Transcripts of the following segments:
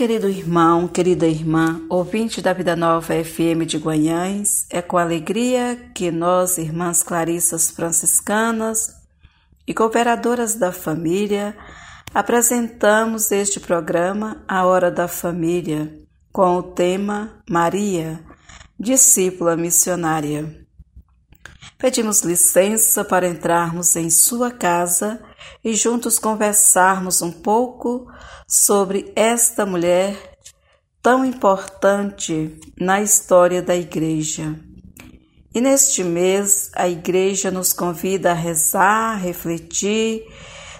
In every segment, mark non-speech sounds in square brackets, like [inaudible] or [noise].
Querido irmão, querida irmã, ouvinte da Vida Nova FM de Guanhães, é com alegria que nós, irmãs Clarissas franciscanas e cooperadoras da família, apresentamos este programa A Hora da Família, com o tema Maria, discípula missionária. Pedimos licença para entrarmos em sua casa e juntos conversarmos um pouco sobre esta mulher tão importante na história da Igreja. E neste mês, a Igreja nos convida a rezar, refletir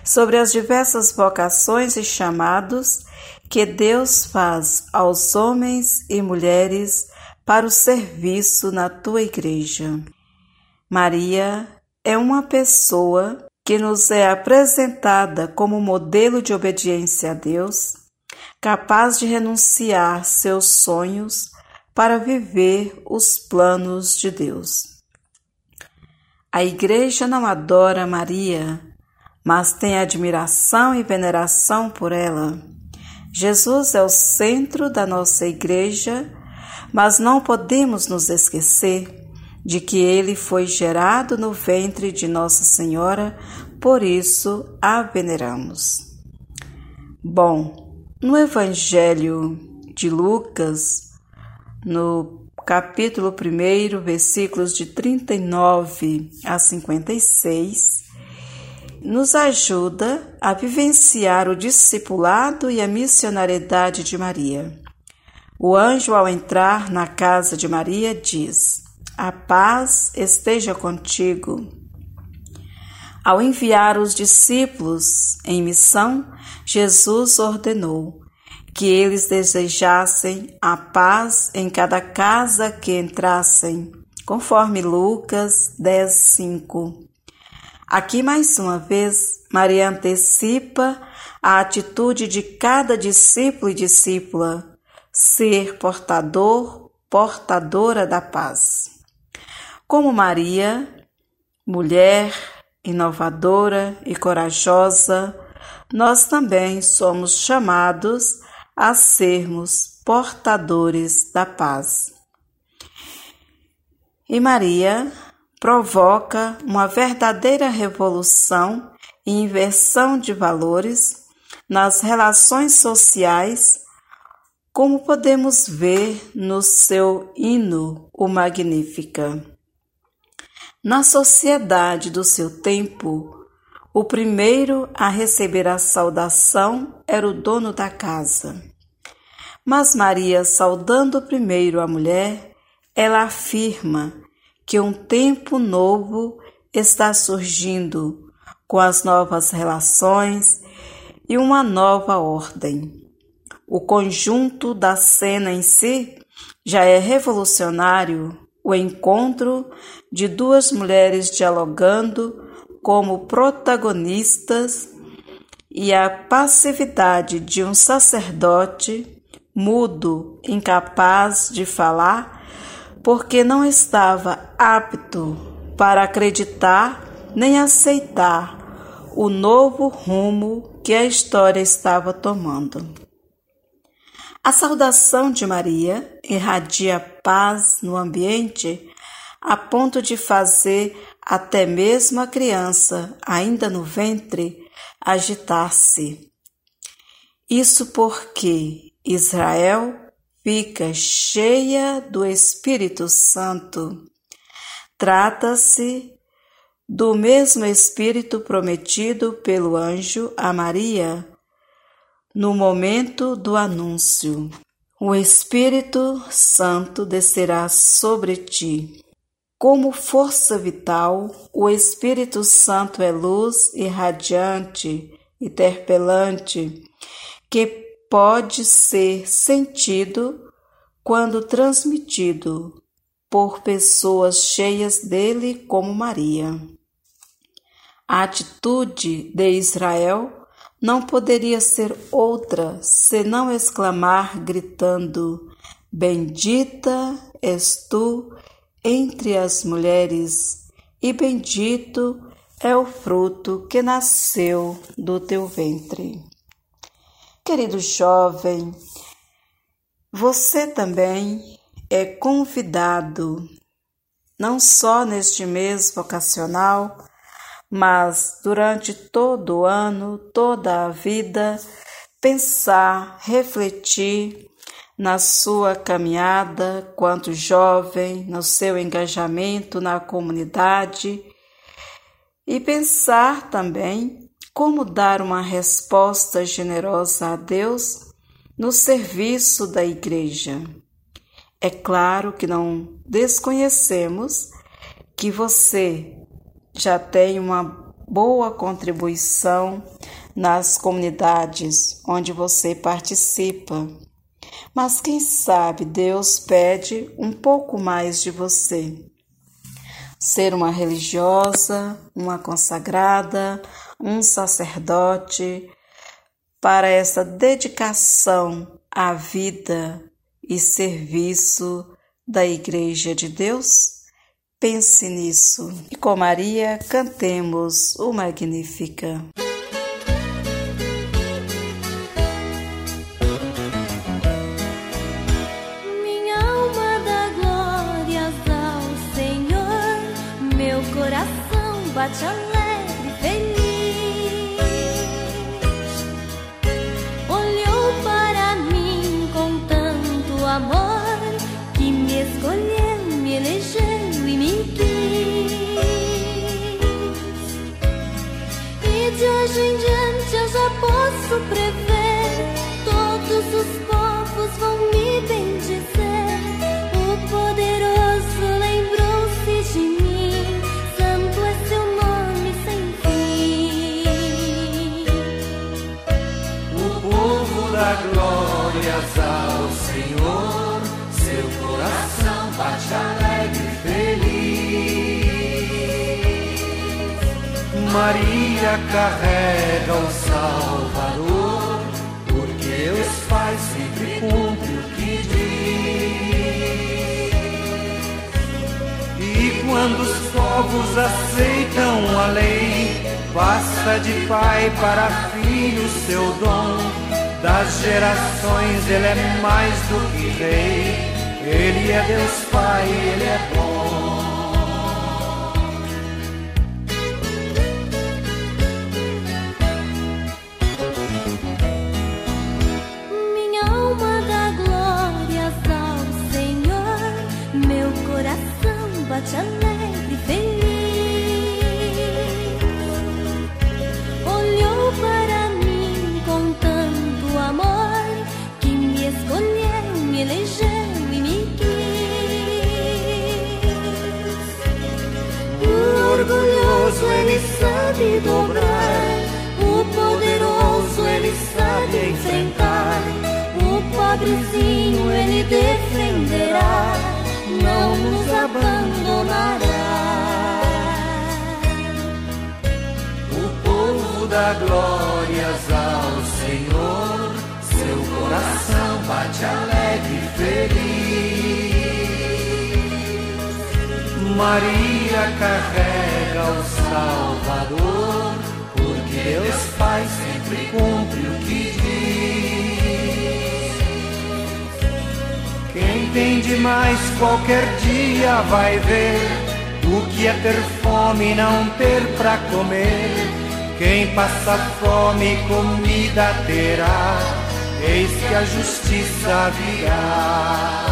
sobre as diversas vocações e chamados que Deus faz aos homens e mulheres para o serviço na tua Igreja. Maria é uma pessoa que nos é apresentada como modelo de obediência a Deus, capaz de renunciar seus sonhos para viver os planos de Deus. A Igreja não adora Maria, mas tem admiração e veneração por ela. Jesus é o centro da nossa Igreja, mas não podemos nos esquecer de que ele foi gerado no ventre de Nossa Senhora, por isso a veneramos. Bom, no Evangelho de Lucas, no capítulo 1, versículos de 39 a 56, nos ajuda a vivenciar o discipulado e a missionariedade de Maria. O anjo, ao entrar na casa de Maria, diz: a paz esteja contigo. Ao enviar os discípulos em missão, Jesus ordenou que eles desejassem a paz em cada casa que entrassem, conforme Lucas 10, 5. Aqui mais uma vez, Maria antecipa a atitude de cada discípulo e discípula, ser portador, portadora da paz. Como Maria, mulher inovadora e corajosa, nós também somos chamados a sermos portadores da paz. E Maria provoca uma verdadeira revolução e inversão de valores nas relações sociais, como podemos ver no seu hino, o Magnífica. Na sociedade do seu tempo, o primeiro a receber a saudação era o dono da casa. Mas Maria, saudando primeiro a mulher, ela afirma que um tempo novo está surgindo com as novas relações e uma nova ordem. O conjunto da cena em si já é revolucionário o encontro de duas mulheres dialogando como protagonistas e a passividade de um sacerdote mudo, incapaz de falar, porque não estava apto para acreditar nem aceitar o novo rumo que a história estava tomando. A saudação de Maria irradia paz no ambiente a ponto de fazer até mesmo a criança, ainda no ventre, agitar-se. Isso porque Israel fica cheia do Espírito Santo. Trata-se do mesmo Espírito prometido pelo anjo a Maria no momento do anúncio. O Espírito Santo descerá sobre ti. Como força vital, o Espírito Santo é luz irradiante, interpelante, que pode ser sentido quando transmitido por pessoas cheias dele, como Maria. A atitude de Israel não poderia ser outra senão exclamar gritando: Bendita és tu entre as mulheres, e bendito é o fruto que nasceu do teu ventre. Querido jovem, Você também é convidado, não só neste mês vocacional, mas durante todo o ano, toda a vida, pensar, refletir na sua caminhada quanto jovem, no seu engajamento na comunidade e pensar também como dar uma resposta generosa a Deus no serviço da Igreja. É claro que não desconhecemos que você já tem uma boa contribuição nas comunidades onde você participa. Mas quem sabe Deus pede um pouco mais de você. Ser uma religiosa, uma consagrada, um sacerdote, para essa dedicação à vida e serviço da Igreja de Deus? Pense nisso e com Maria cantemos o Magnífica. Alma posso prever. Todos os povos vão me bendizer. O poderoso lembrou-se de mim. Santo é seu nome sem fim. O povo dá glórias ao Senhor. Seu coração bate alegre e feliz. Maria carrega o Salvador, faz sempre cumpre o que diz. E quando os povos aceitam a lei, passa de pai para filho seu dom. Das gerações ele é mais do que rei, ele é Deus Pai, ele é bom. Bate alegre feliz. Olhou para mim com tanto amor que me escolheu, me elegeu e me quis. O orgulhoso ele sabe dobrar, o poderoso ele sabe enfrentar, o pobrezinho ele defenderá não nos abandonará. Dá glórias ao Senhor, seu coração bate alegre e feliz. Maria carrega o Salvador, porque Deus Pai sempre cumpre o que Quem tem demais qualquer dia vai ver o que é ter fome e não ter pra comer. Quem passa fome, comida terá, eis que a justiça virá.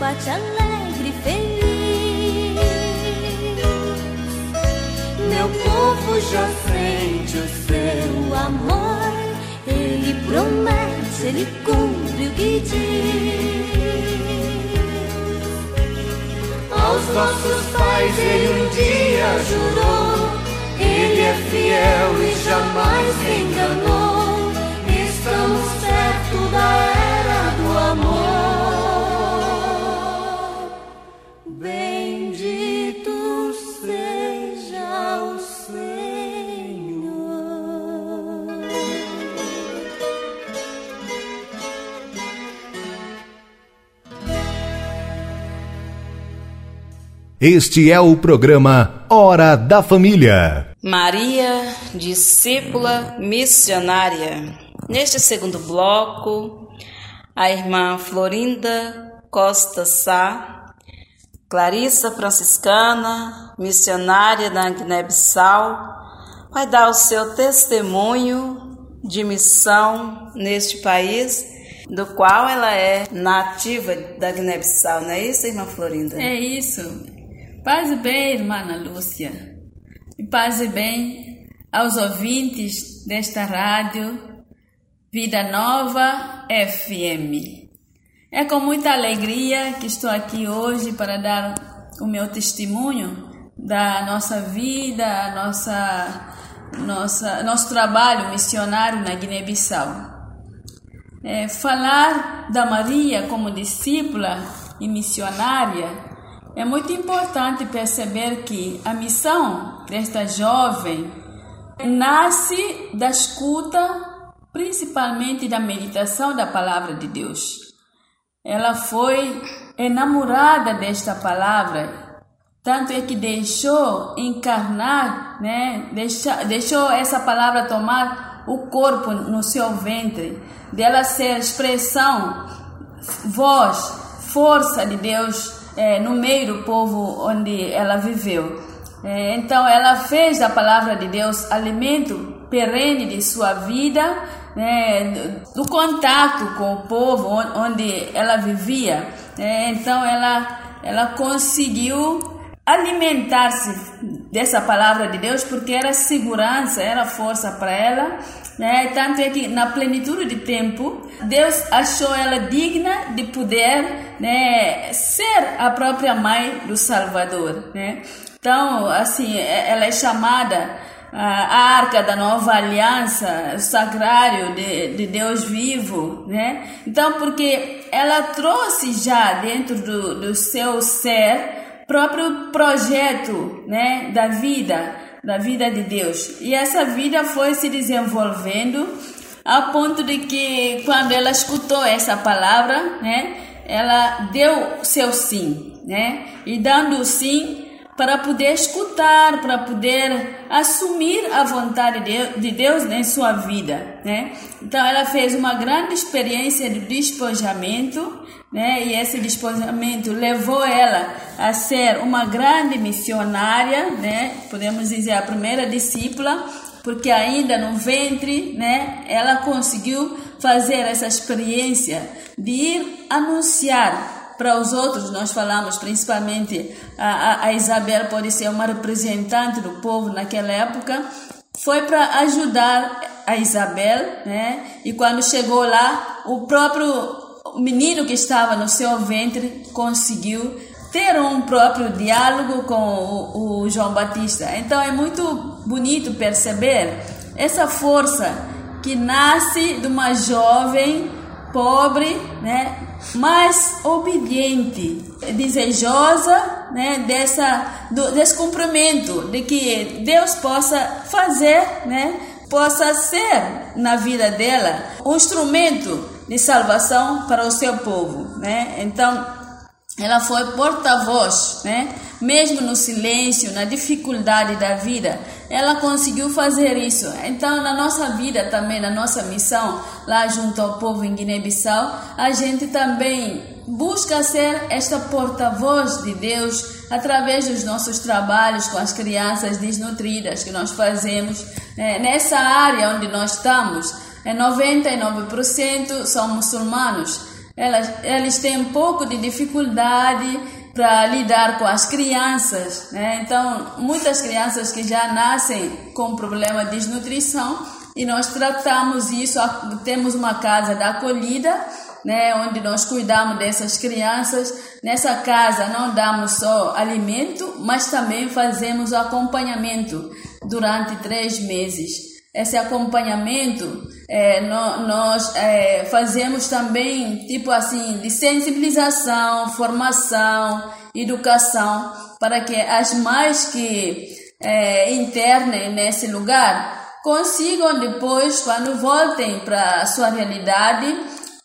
bate alegre feliz. Meu povo já sente o amor. Ele promete, ele cumpre o que diz. Aos nossos pais ele um dia jurou. Ele é fiel e jamais enganou. Estamos perto da Este é o programa Hora da Família. Maria, discípula missionária. Neste segundo bloco, a irmã Florinda Costa Sá, Clarissa Franciscana, missionária da Guiné-Bissau, vai dar o seu testemunho de missão neste país do qual ela é nativa da Guiné-Bissau, não é isso, irmã Florinda? É isso. Paz e bem, irmã Lúcia. E paz e bem aos ouvintes desta rádio Vida Nova FM. É com muita alegria que estou aqui hoje para dar o meu testemunho da nossa vida, nossa, nossa, nosso trabalho missionário na Guiné-Bissau. É, falar da Maria como discípula e missionária é muito importante perceber que a missão desta jovem nasce da escuta, principalmente da meditação da palavra de Deus. Ela foi enamorada desta palavra, tanto é que deixou encarnar, né? deixou, deixou essa palavra tomar o corpo no seu ventre, dela ser expressão, voz, força de Deus é, no meio do povo onde ela viveu. É, então, ela fez da palavra de Deus alimento perene de sua vida, né, do contato com o povo onde ela vivia. É, então, ela, ela conseguiu alimentar-se dessa palavra de Deus porque era segurança, era força para ela né? Tanto é que na plenitude de tempo, Deus achou ela digna de poder né, ser a própria mãe do Salvador. Né? Então, assim, ela é chamada a arca da nova aliança, o sacrário de, de Deus vivo, né? Então, porque ela trouxe já dentro do, do seu ser próprio projeto, né, da vida, da vida de Deus. E essa vida foi se desenvolvendo a ponto de que quando ela escutou essa palavra, né, ela deu seu sim, né? E dando o sim para poder escutar, para poder assumir a vontade de Deus em sua vida, né? Então ela fez uma grande experiência de despojamento né? E esse despojamento levou ela a ser uma grande missionária, né? Podemos dizer a primeira discípula, porque ainda no ventre, né? Ela conseguiu fazer essa experiência de ir anunciar para os outros. Nós falamos principalmente a, a Isabel pode ser uma representante do povo naquela época. Foi para ajudar a Isabel, né? E quando chegou lá, o próprio o menino que estava no seu ventre conseguiu ter um próprio diálogo com o, o João Batista. Então é muito bonito perceber essa força que nasce de uma jovem pobre, né, mas obediente, desejosa, né, dessa do, desse cumprimento de que Deus possa fazer, né, possa ser na vida dela um instrumento de salvação para o seu povo, né? Então, ela foi porta-voz, né? Mesmo no silêncio, na dificuldade da vida, ela conseguiu fazer isso. Então, na nossa vida também, na nossa missão lá junto ao povo em Guiné-Bissau, a gente também busca ser esta porta-voz de Deus através dos nossos trabalhos com as crianças desnutridas que nós fazemos né? nessa área onde nós estamos 99% é são muçulmanos. Elas, eles têm um pouco de dificuldade para lidar com as crianças, né? Então, muitas crianças que já nascem com problema de desnutrição e nós tratamos isso, temos uma casa da acolhida, né, onde nós cuidamos dessas crianças. Nessa casa não damos só alimento, mas também fazemos acompanhamento durante três meses esse acompanhamento, é, no, nós é, fazemos também, tipo assim, de sensibilização, formação, educação, para que as mães que é, internem nesse lugar consigam depois, quando voltem para a sua realidade,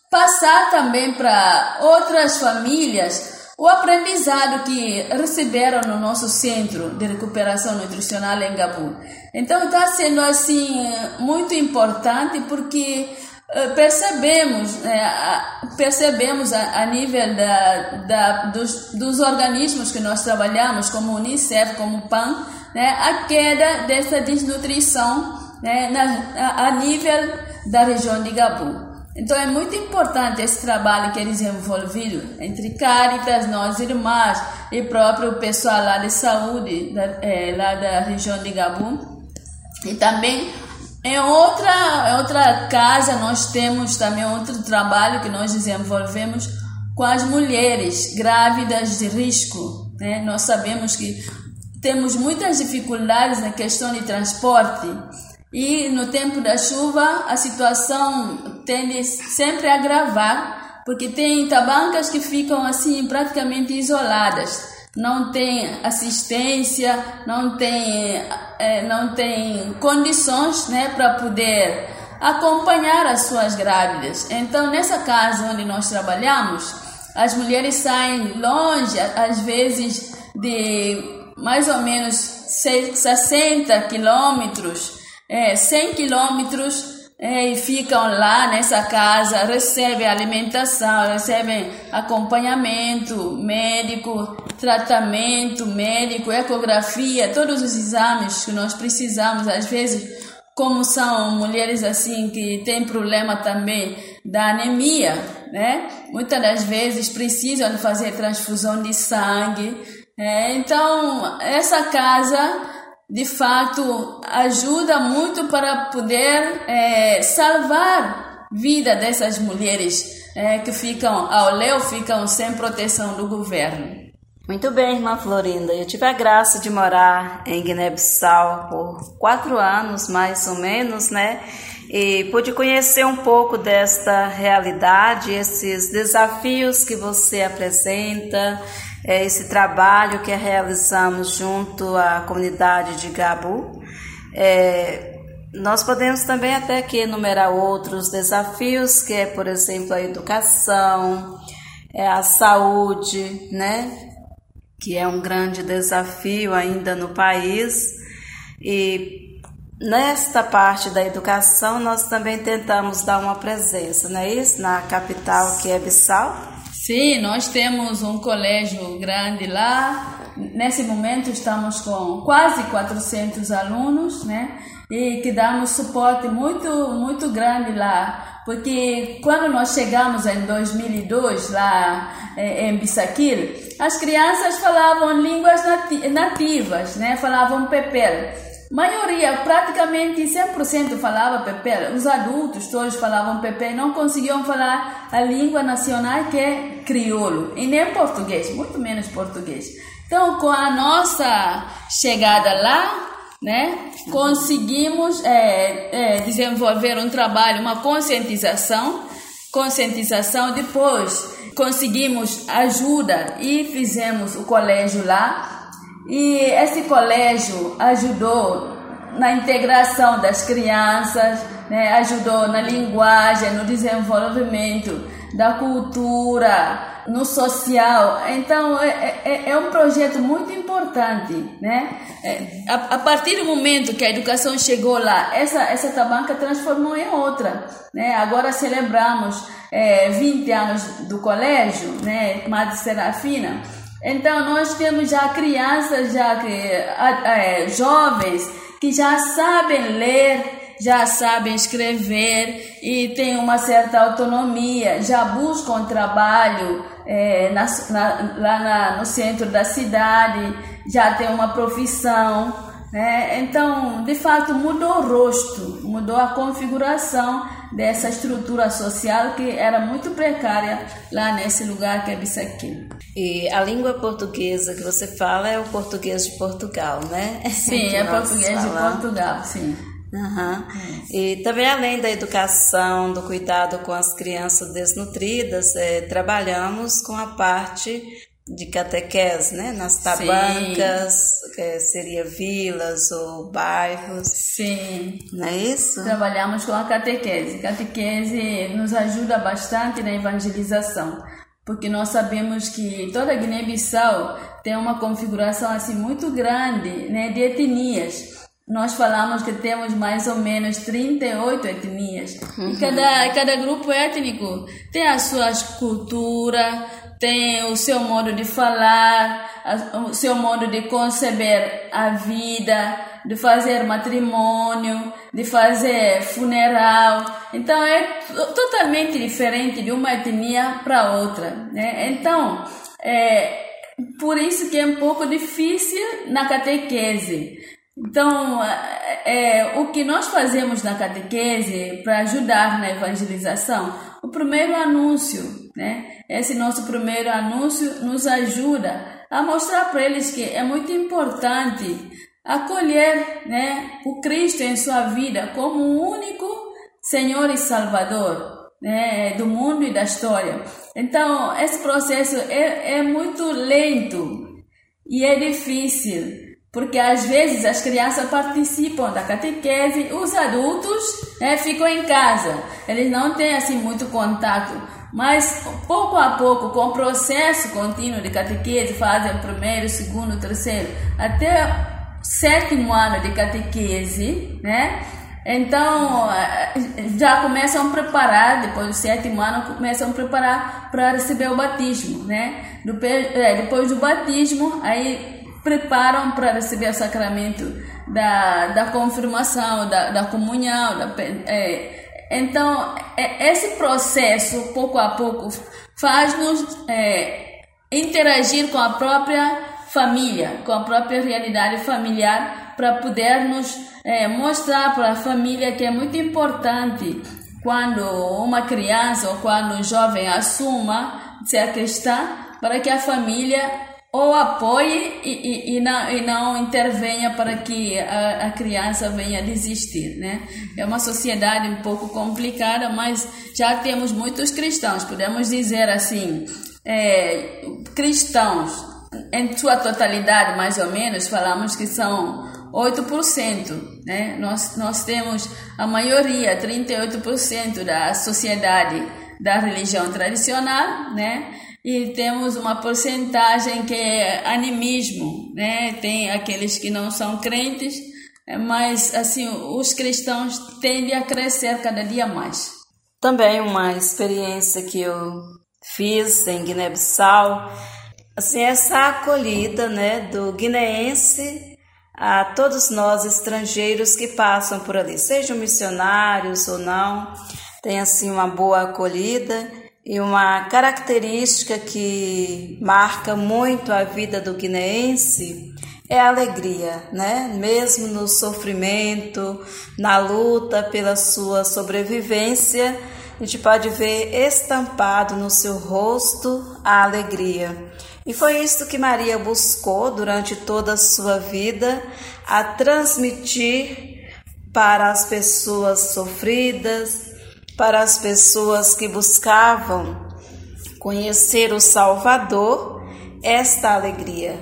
passar também para outras famílias o aprendizado que receberam no nosso centro de recuperação nutricional em Gabu. Então está sendo assim muito importante porque eh, percebemos é, percebemos a, nível da, da, dos, dos organismos que nós trabalhamos como Unicef como PAN né, a queda dessa desnutrição né, na, a nível da região de Gabu então é muito importante esse trabalho que é desenvolvido entre Caritas, nós irmãs e próprio pessoal lá de saúde da, é, lá da região de Gabu. E também em outra, outra casa nós temos também outro trabalho que nós desenvolvemos com as mulheres grávidas de risco. Né? Nós sabemos que temos muitas dificuldades na questão de transporte e no tempo da chuva a situação tende sempre a agravar, porque tem tabancas que ficam assim praticamente isoladas, não tem assistência, não tem, é, não tem condições né, para poder acompanhar as suas grávidas. Então, nessa casa onde nós trabalhamos, as mulheres saem longe, às vezes de mais ou menos 60 quilômetros é, 100 quilômetros é, e ficam lá nessa casa, recebem alimentação, recebem acompanhamento médico, tratamento médico, ecografia, todos os exames que nós precisamos, às vezes, como são mulheres assim que têm problema também da anemia, né? Muitas das vezes precisam fazer transfusão de sangue. É, então, essa casa de fato ajuda muito para poder é, salvar vida dessas mulheres é, que ficam ao léu, ficam sem proteção do governo. Muito bem, irmã Florinda. Eu tive a graça de morar em Guiné-Bissau por quatro anos, mais ou menos, né? E pude conhecer um pouco desta realidade, esses desafios que você apresenta, é, esse trabalho que realizamos junto à comunidade de Gabu. É, nós podemos também até aqui enumerar outros desafios, que é, por exemplo, a educação, é a saúde, né? Que é um grande desafio ainda no país. E nesta parte da educação, nós também tentamos dar uma presença, não é isso? Na capital, que é Bissau. Sim, nós temos um colégio grande lá. Nesse momento estamos com quase 400 alunos, né? E que damos suporte muito, muito grande lá. Porque quando nós chegamos em 2002 lá eh, em Bissaquil, as crianças falavam línguas nativas, né? Falavam pepel maioria, praticamente 100% falava Pepe. Os adultos todos falavam Pepe, não conseguiam falar a língua nacional que é crioulo, e nem português, muito menos português. Então, com a nossa chegada lá, né, conseguimos é, é, desenvolver um trabalho, uma conscientização, conscientização, depois conseguimos ajuda e fizemos o colégio lá, e esse colégio ajudou na integração das crianças, né? ajudou na linguagem, no desenvolvimento da cultura, no social. Então, é, é, é um projeto muito importante. Né? É, a, a, partir do momento que a educação chegou lá, essa, essa tabanca transformou em outra. Né? Agora celebramos é, 20 anos do colégio, né? Madre Serafina. Então nós temos já crianças, já que, é, jovens que já sabem ler, já sabem escrever e têm uma certa autonomia, já buscam trabalho é, na, na, lá na, no centro da cidade, já têm uma profissão. Né? Então, de fato, mudou o rosto, mudou a configuração dessa estrutura social que era muito precária lá nesse lugar que é Bissaquim. E a língua portuguesa que você fala é o português de Portugal, né? [laughs] Sim, é português falamos. de Portugal, sim. Uhum. E também além da educação, do cuidado com as crianças desnutridas, é, trabalhamos com a parte de catequese, né? Nas tabancas, que seria vilas ou bairros. Sim. Não é isso? Trabalhamos com a catequese. Catequese nos ajuda bastante na evangelização, porque nós sabemos que toda Guiné-Bissau tem uma configuração assim muito grande, né, de etnias. Nós falamos que temos mais ou menos 38 etnias. Uhum. E cada, cada grupo étnico tem a sua cultura, tem o seu modo de falar, o seu modo de conceber a vida, de fazer matrimônio, de fazer funeral. Então é totalmente diferente de uma etnia para outra. Né? Então, é por isso que é um pouco difícil na catequese. Então, é, o que nós fazemos na catequese para ajudar na evangelização? O primeiro anúncio, né? Esse nosso primeiro anúncio nos ajuda a mostrar para eles que é muito importante acolher, né, o Cristo em sua vida como o único Senhor e Salvador, né, do mundo e da história. Então, esse processo é, é muito lento e é difícil porque às vezes as crianças participam da catequese, os adultos né, ficam em casa, eles não têm assim muito contato, mas pouco a pouco, com o processo contínuo de catequese, fazem o primeiro, segundo, terceiro, até sétimo ano de catequese, né? Então eh, já começam a preparar, depois do sétimo ano, começam a preparar para receber o batismo, né? Eh, depois do batismo, aí preparam para receber o sacramento da, da confirmação, da, da comunhão. Da, é, então, é, esse processo, pouco a pouco, faz-nos é, interagir com a própria família, com a própria realidade familiar, para podermos é, mostrar para a família que é muito importante quando uma criança ou quando um jovem assuma ser cristã, para que a família ou apoie e, e, e, não, e não intervenha para que a, a criança venha desistir, né? É uma sociedade um pouco complicada, mas já temos muitos cristãos, podemos dizer assim, é, cristãos, em sua totalidade, mais ou menos, falamos que são 8%, né? Nós, nós temos a maioria, 38% da sociedade da religião tradicional, né? E temos uma porcentagem que é animismo, né? Tem aqueles que não são crentes, é, mas assim os cristãos tendem a crescer cada dia mais. Também uma experiência que eu fiz em Guiné-Bissau, assim essa acolhida, né, do guineense a todos nós estrangeiros que passam por ali, sejam missionários ou não, tem assim uma boa acolhida e uma característica que marca muito a vida do guineense é a alegria, né? Mesmo no sofrimento, na luta pela sua sobrevivência, a gente pode ver estampado no seu rosto a alegria. E foi isso que Maria buscou durante toda a sua vida, a transmitir para as pessoas sofridas, para as pessoas que buscavam conhecer o Salvador esta alegria.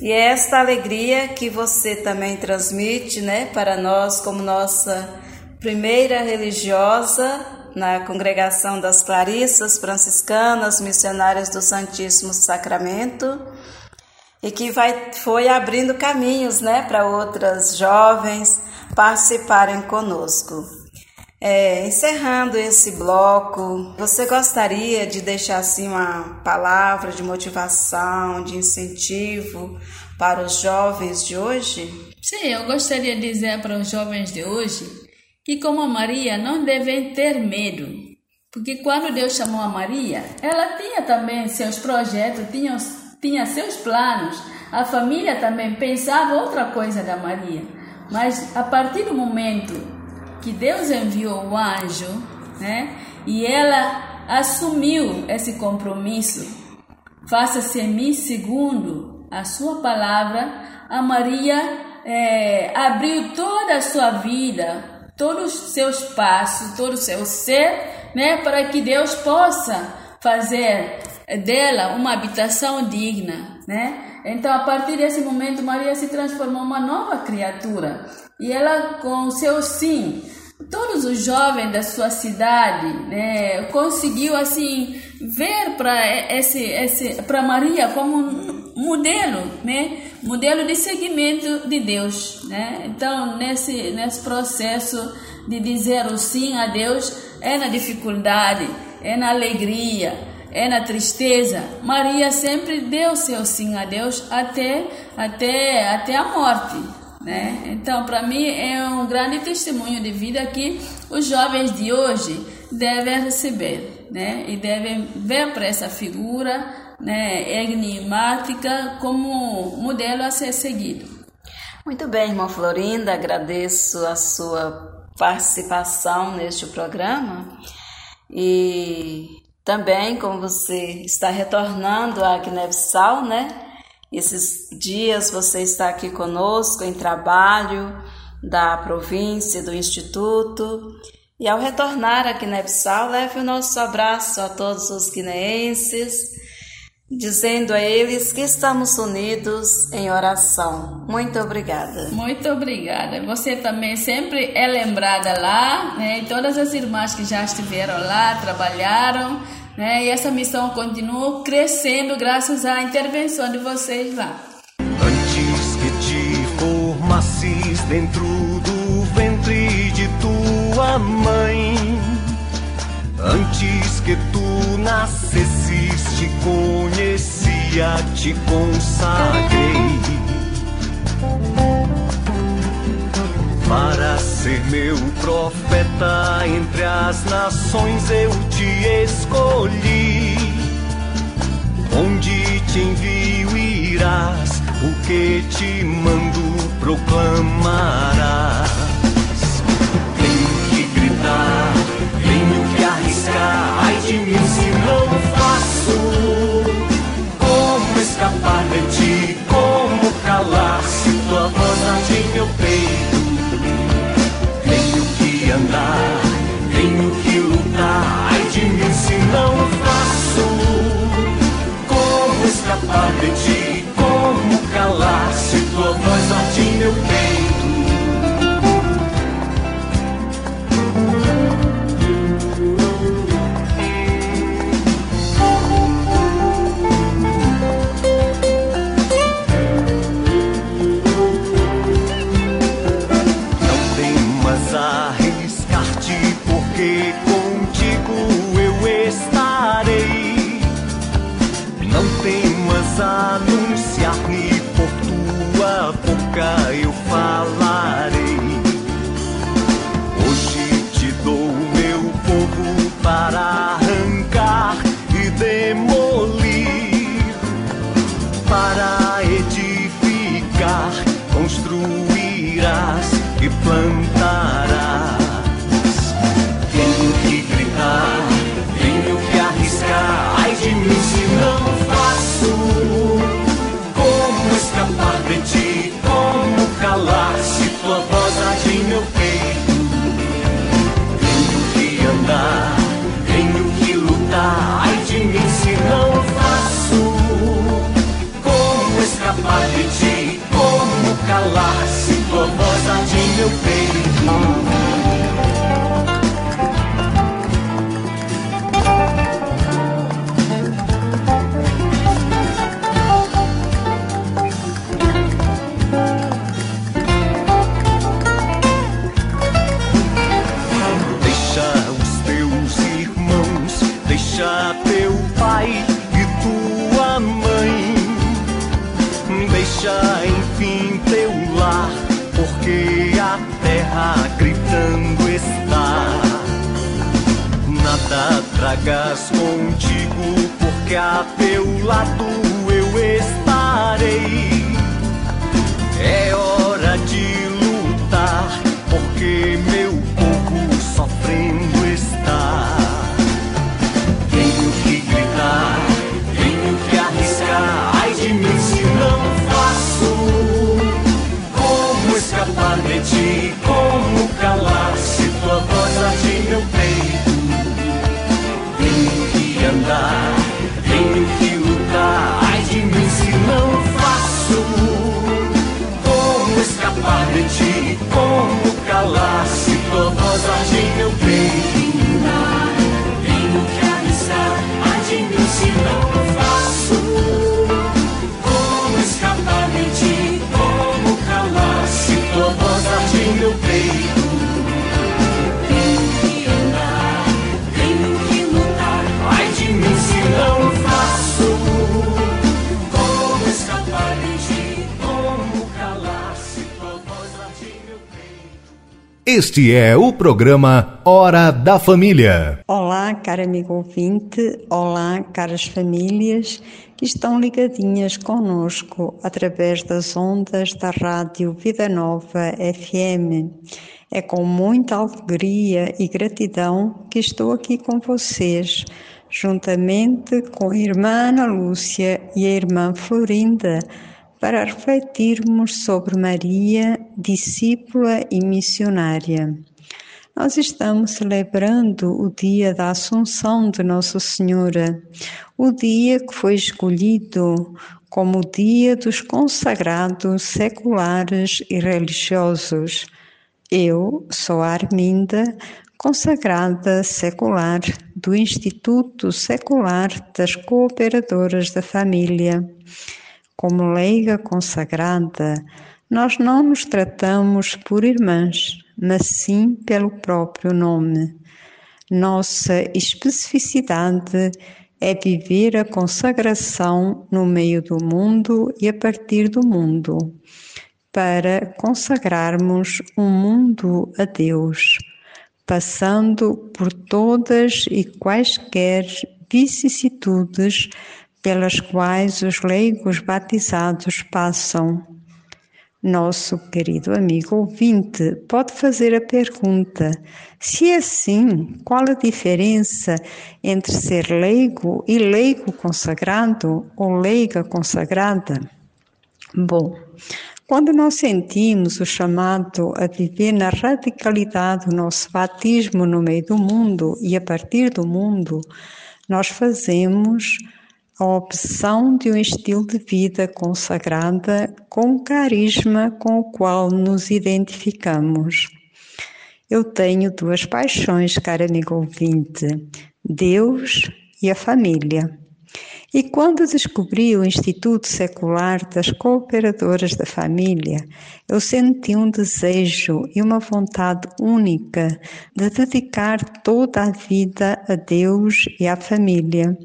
E é esta alegria que você também transmite, né, para nós como nossa primeira religiosa na congregação das Clarissas franciscanas, missionárias do Santíssimo Sacramento, e que vai foi abrindo caminhos, né, para outras jovens participarem conosco. É, encerrando esse bloco, você gostaria de deixar assim uma palavra de motivação, de incentivo para os jovens de hoje? Sim, eu gostaria de dizer para os jovens de hoje que, como a Maria, não devem ter medo, porque quando Deus chamou a Maria, ela tinha também seus projetos, tinha, tinha seus planos. A família também pensava outra coisa da Maria, mas a partir do momento que Deus enviou o anjo, né? E ela assumiu esse compromisso. Faça-se em mim segundo a sua palavra. A Maria é, abriu toda a sua vida, todos os seus passos, todo o seu ser, né? Para que Deus possa fazer dela uma habitação digna, né? Então, a partir desse momento, Maria se transformou em uma nova criatura. E ela, com o seu sim, todos os jovens da sua cidade, né, conseguiu assim ver para esse, esse para Maria como modelo, né? Modelo de seguimento de Deus, né? Então, nesse nesse processo de dizer o sim a Deus, é na dificuldade, é na alegria, é na tristeza. Maria sempre deu seu sim a Deus até até até a morte, né? Então, para mim é um grande testemunho de vida que os jovens de hoje devem receber, né? E devem ver para essa figura, né, enigmática como modelo a ser seguido. Muito bem, irmã Florinda, agradeço a sua participação neste programa e também como você está retornando à Guiné-Bissau, né? Esses dias você está aqui conosco em trabalho da província, do instituto e ao retornar aqui na Epsal, leve o nosso abraço a todos os guineenses, dizendo a eles que estamos unidos em oração. Muito obrigada. Muito obrigada. Você também sempre é lembrada lá, né? E todas as irmãs que já estiveram lá, trabalharam, né? E essa missão continua crescendo graças à intervenção de vocês lá. Antes que te formasses dentro do ventre de tua mãe. Antes que tu nascesses, te conhecia, te consagrei. Para ser meu profeta entre as nações, eu te escolhi. Onde te envio, irás, o que te mando proclamarás. Tenho que gritar, tenho que arriscar, ai de mim se não faço. Como escapar de ti, como calar se tua voz arde em meu peito? Não faço. Como escapar de ti, como calar se tua voz arde em meu para edificar, construirás e plantarás. Meu peito? Nada tragas contigo, porque a teu lado eu estarei. É hora de lutar, porque meu povo sofrendo está. Tenho que gritar, tenho que arriscar, ai de mim se não faço. Como escapar de ti, como calar se tua voz arde meu Este é o programa Hora da Família. Olá, caro amigo ouvinte, olá, caras famílias que estão ligadinhas conosco através das ondas da Rádio Vida Nova FM. É com muita alegria e gratidão que estou aqui com vocês, juntamente com a irmã Ana Lúcia e a irmã Florinda para refletirmos sobre Maria, discípula e missionária. Nós estamos celebrando o dia da Assunção de Nossa Senhora, o dia que foi escolhido como o dia dos consagrados seculares e religiosos. Eu sou a Arminda, consagrada secular do Instituto Secular das Cooperadoras da Família. Como leiga consagrada, nós não nos tratamos por irmãs, mas sim pelo próprio nome. Nossa especificidade é viver a consagração no meio do mundo e a partir do mundo, para consagrarmos um mundo a Deus, passando por todas e quaisquer vicissitudes pelas quais os leigos batizados passam. Nosso querido amigo ouvinte pode fazer a pergunta: se é assim, qual a diferença entre ser leigo e leigo consagrado ou leiga consagrada? Bom, quando nós sentimos o chamado a viver na radicalidade o nosso batismo no meio do mundo e a partir do mundo, nós fazemos a opção de um estilo de vida consagrada com carisma com o qual nos identificamos. Eu tenho duas paixões, caro amigo ouvinte: Deus e a família. E quando descobri o Instituto Secular das Cooperadoras da Família, eu senti um desejo e uma vontade única de dedicar toda a vida a Deus e à família.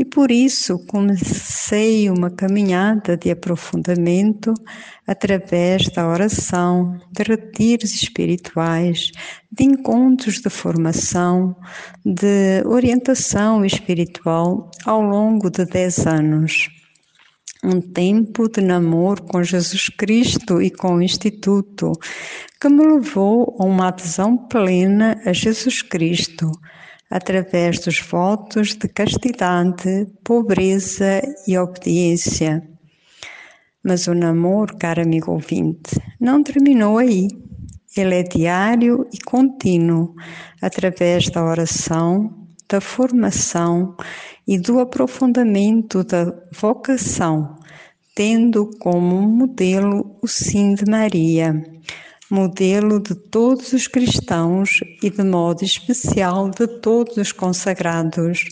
E por isso comecei uma caminhada de aprofundamento através da oração, de retiros espirituais, de encontros de formação, de orientação espiritual ao longo de dez anos. Um tempo de namoro com Jesus Cristo e com o Instituto, que me levou a uma adesão plena a Jesus Cristo através dos votos de castidade, pobreza e obediência. Mas o namoro, caro amigo ouvinte, não terminou aí. Ele é diário e contínuo, através da oração, da formação e do aprofundamento da vocação, tendo como modelo o sim de Maria modelo de todos os cristãos e de modo especial de todos os consagrados.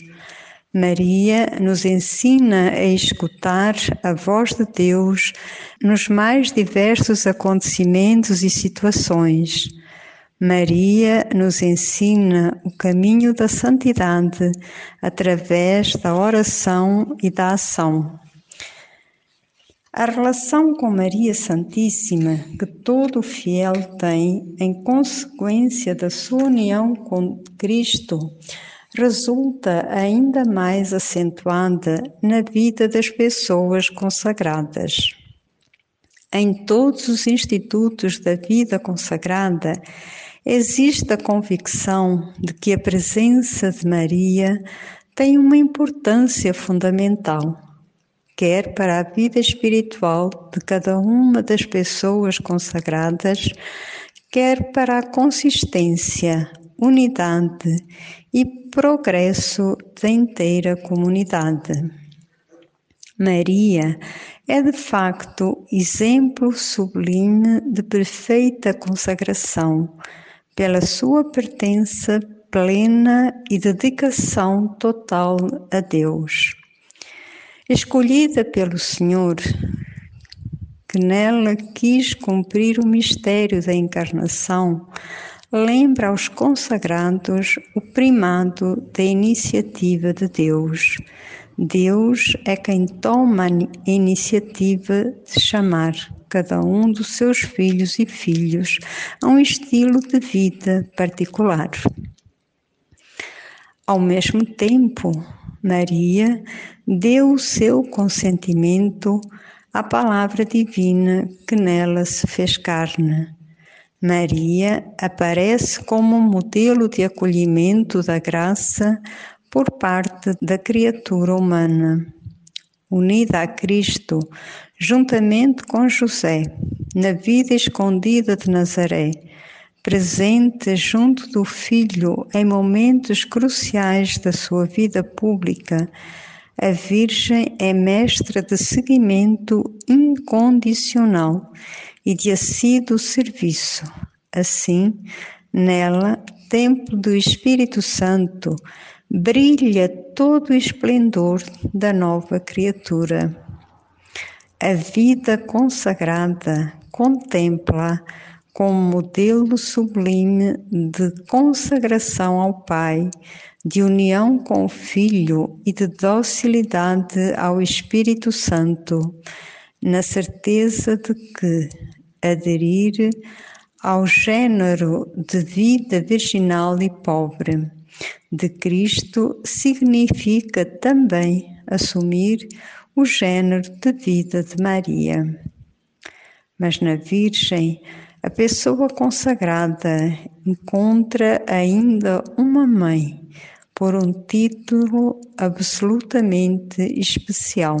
Maria nos ensina a escutar a voz de Deus nos mais diversos acontecimentos e situações. Maria nos ensina o caminho da santidade através da oração e da ação. A relação com Maria Santíssima que todo fiel tem em consequência da sua união com Cristo resulta ainda mais acentuada na vida das pessoas consagradas. Em todos os institutos da vida consagrada existe a convicção de que a presença de Maria tem uma importância fundamental quer para a vida espiritual de cada uma das pessoas consagradas, quer para a consistência, unidade e progresso da inteira comunidade. Maria é de facto exemplo sublime de perfeita consagração, pela sua pertença plena e dedicação total a Deus escolhida pelo Senhor, que nela quis cumprir o mistério da encarnação, lembra aos consagrados o primado da iniciativa de Deus, Deus é quem toma a iniciativa de chamar cada um dos seus filhos e filhos a um estilo de vida particular. Ao mesmo tempo, Maria deu o seu consentimento à palavra divina que nela se fez carne. Maria aparece como modelo de acolhimento da graça por parte da criatura humana. Unida a Cristo, juntamente com José, na vida escondida de Nazaré, presente junto do Filho em momentos cruciais da sua vida pública, a Virgem é mestra de seguimento incondicional e de assíduo serviço. Assim, nela, templo do Espírito Santo, brilha todo o esplendor da nova criatura. A vida consagrada contempla como modelo sublime de consagração ao Pai, de união com o Filho e de docilidade ao Espírito Santo, na certeza de que aderir ao gênero de vida virginal e pobre de Cristo significa também assumir o gênero de vida de Maria. Mas na Virgem, a pessoa consagrada encontra ainda uma mãe por um título absolutamente especial.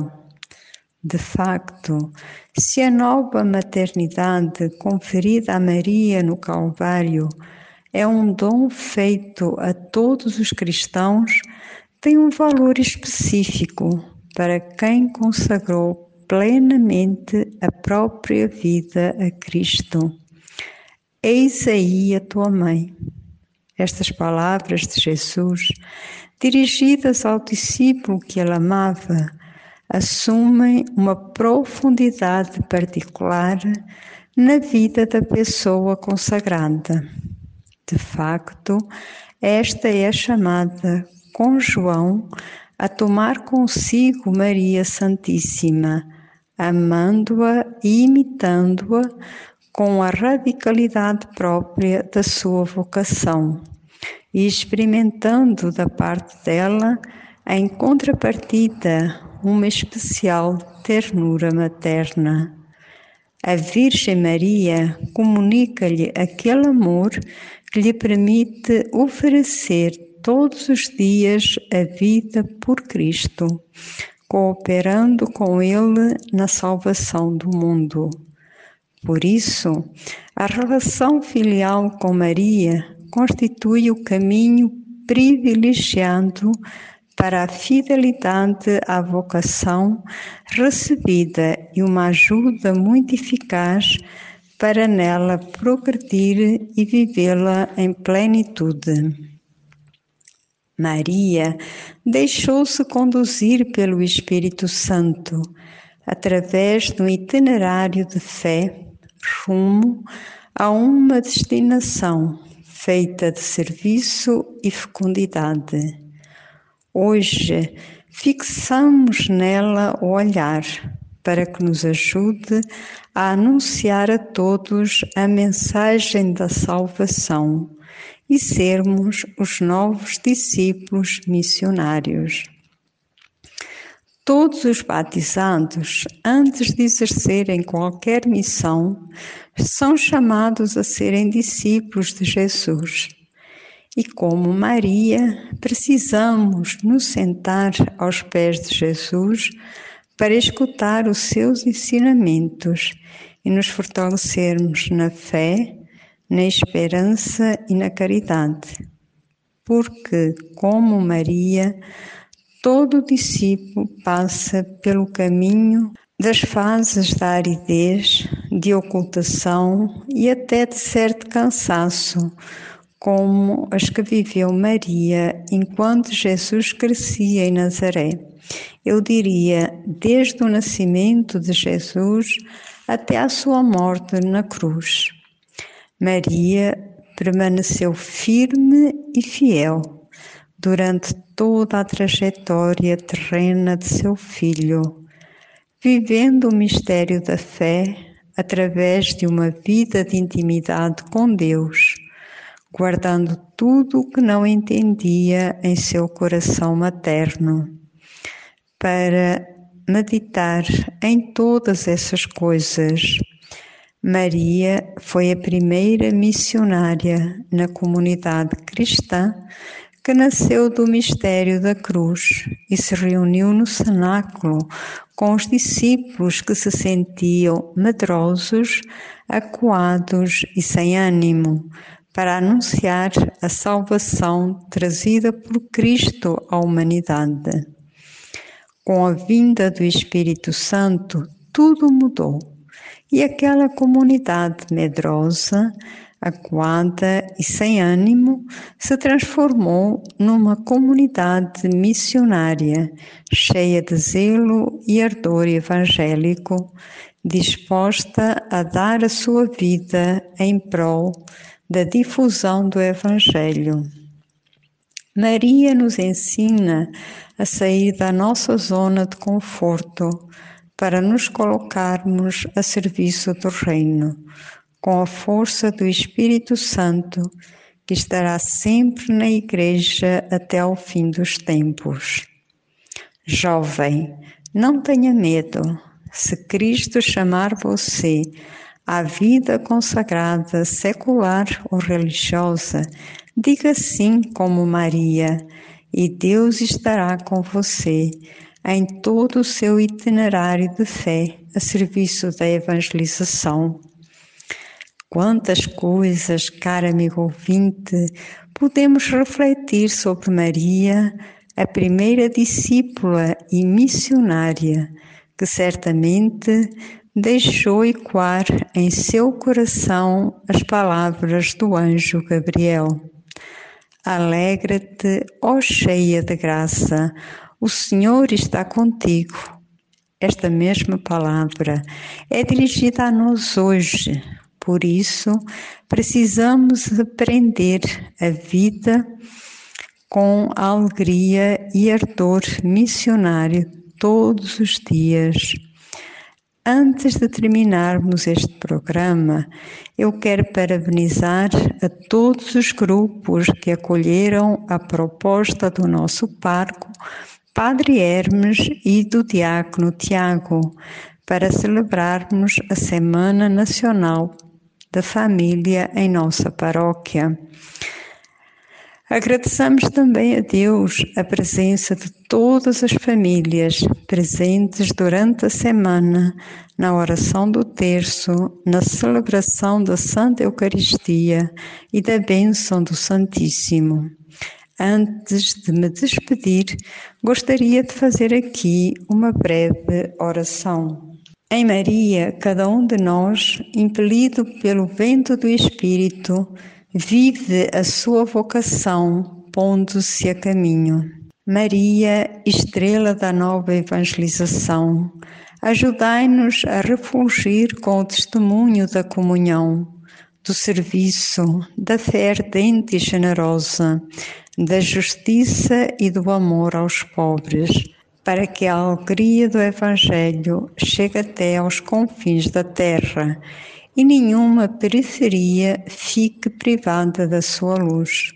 De facto, se a nova maternidade conferida a Maria no Calvário é um dom feito a todos os cristãos, tem um valor específico para quem consagrou plenamente a própria vida a Cristo. Eis aí a tua mãe. Estas palavras de Jesus, dirigidas ao discípulo que ele amava, assumem uma profundidade particular na vida da pessoa consagrada. De facto, esta é a chamada com João a tomar consigo Maria Santíssima, amando-a e imitando-a com a radicalidade própria da sua vocação e experimentando da parte dela, em contrapartida, uma especial ternura materna. A Virgem Maria comunica-lhe aquele amor que lhe permite oferecer todos os dias a vida por Cristo, cooperando com Ele na salvação do mundo. Por isso, a relação filial com Maria constitui o caminho privilegiado para a fidelidade à vocação recebida e uma ajuda muito eficaz para nela progredir e vivê-la em plenitude. Maria deixou-se conduzir pelo Espírito Santo através de um itinerário de fé rumo a uma destinação feita de serviço e fecundidade. Hoje, fixamos nela o olhar para que nos ajude a anunciar a todos a mensagem da salvação e sermos os novos discípulos missionários. Todos os batizados, antes de exercerem qualquer missão, são chamados a serem discípulos de Jesus. E como Maria, precisamos nos sentar aos pés de Jesus para escutar os seus ensinamentos e nos fortalecermos na fé, na esperança e na caridade. Porque, como Maria, todo discípulo passa pelo caminho das fases da aridez, de ocultação e até de certo cansaço, como as que viveu Maria enquanto Jesus crescia em Nazaré. Eu diria, desde o nascimento de Jesus até a sua morte na cruz. Maria permaneceu firme e fiel durante toda a trajetória terrena de seu filho, vivendo o mistério da fé através de uma vida de intimidade com Deus, guardando tudo o que não entendia em seu coração materno, para meditar em todas essas coisas. Maria foi a primeira missionária na comunidade cristã que nasceu do mistério da cruz e se reuniu no cenáculo com os discípulos que se sentiam medrosos, acuados e sem ânimo, para anunciar a salvação trazida por Cristo à humanidade. Com a vinda do Espírito Santo, tudo mudou e aquela comunidade medrosa acuada e sem ânimo, se transformou numa comunidade missionária, cheia de zelo e ardor evangélico, disposta a dar a sua vida em prol da difusão do Evangelho. Maria nos ensina a sair da nossa zona de conforto para nos colocarmos a serviço do Reino com a força do Espírito Santo, que estará sempre na Igreja até ao fim dos tempos. Jovem, não tenha medo. Se Cristo chamar você à vida consagrada, secular ou religiosa, diga sim como Maria, e Deus estará com você em todo o seu itinerário de fé a serviço da evangelização Quantas coisas, caro amigo ouvinte, podemos refletir sobre Maria, a primeira discípula e missionária, que certamente deixou ecoar em seu coração as palavras do anjo Gabriel. Alegra-te, ó cheia de graça, o Senhor está contigo. Esta mesma palavra é dirigida a nós hoje, por isso, precisamos aprender a vida com alegria e ardor missionário todos os dias. Antes de terminarmos este programa, eu quero parabenizar a todos os grupos que acolheram a proposta do nosso parco, Padre Hermes e do Diácono Tiago, para celebrarmos a Semana Nacional da família em nossa paróquia. Agradecemos também a Deus a presença de todas as famílias presentes durante a semana na oração do terço, na celebração da Santa Eucaristia e da bênção do Santíssimo. Antes de me despedir, gostaria de fazer aqui uma breve oração. Em Maria, cada um de nós, impelido pelo vento do Espírito, vive a sua vocação, pondo-se a caminho. Maria, estrela da nova evangelização, ajudai-nos a refulgir com o testemunho da comunhão, do serviço, da fé ardente e generosa, da justiça e do amor aos pobres para que a alegria do Evangelho chegue até aos confins da terra e nenhuma periferia fique privada da sua luz.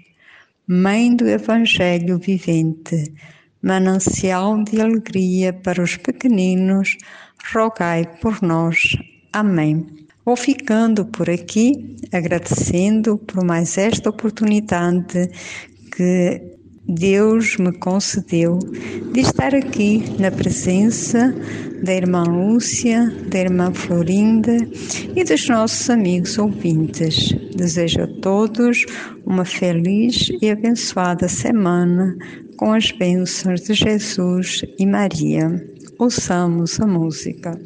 Mãe do Evangelho vivente, manancial de alegria para os pequeninos, rogai por nós. Amém. Vou ficando por aqui, agradecendo por mais esta oportunidade que Deus me concedeu de estar aqui na presença da irmã Lúcia, da irmã Florinda e dos nossos amigos ouvintes. Desejo a todos uma feliz e abençoada semana com as bênçãos de Jesus e Maria. Ouçamos a música.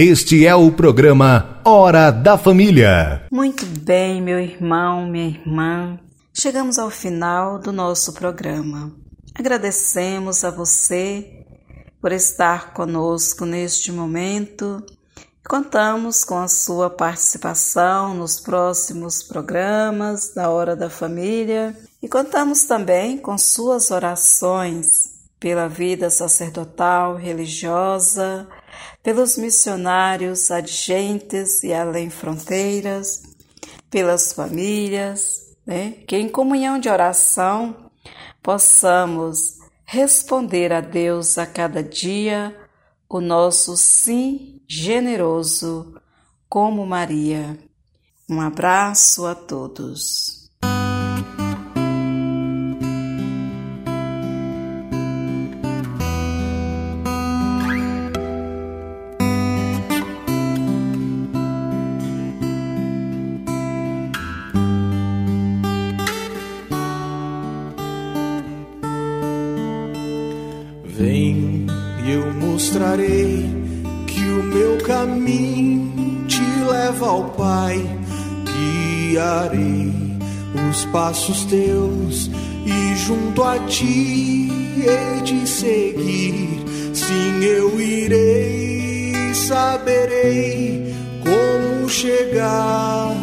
Este é o programa Hora da Família. Muito bem, meu irmão, minha irmã. Chegamos ao final do nosso programa. Agradecemos a você por estar conosco neste momento. Contamos com a sua participação nos próximos programas da Hora da Família e contamos também com suas orações pela vida sacerdotal, religiosa, pelos missionários adjentes e além fronteiras, pelas famílias, né? que em comunhão de oração possamos responder a Deus a cada dia o nosso sim generoso, como Maria. Um abraço a todos. Passos teus e junto a ti hei de seguir. Sim, eu irei, saberei como chegar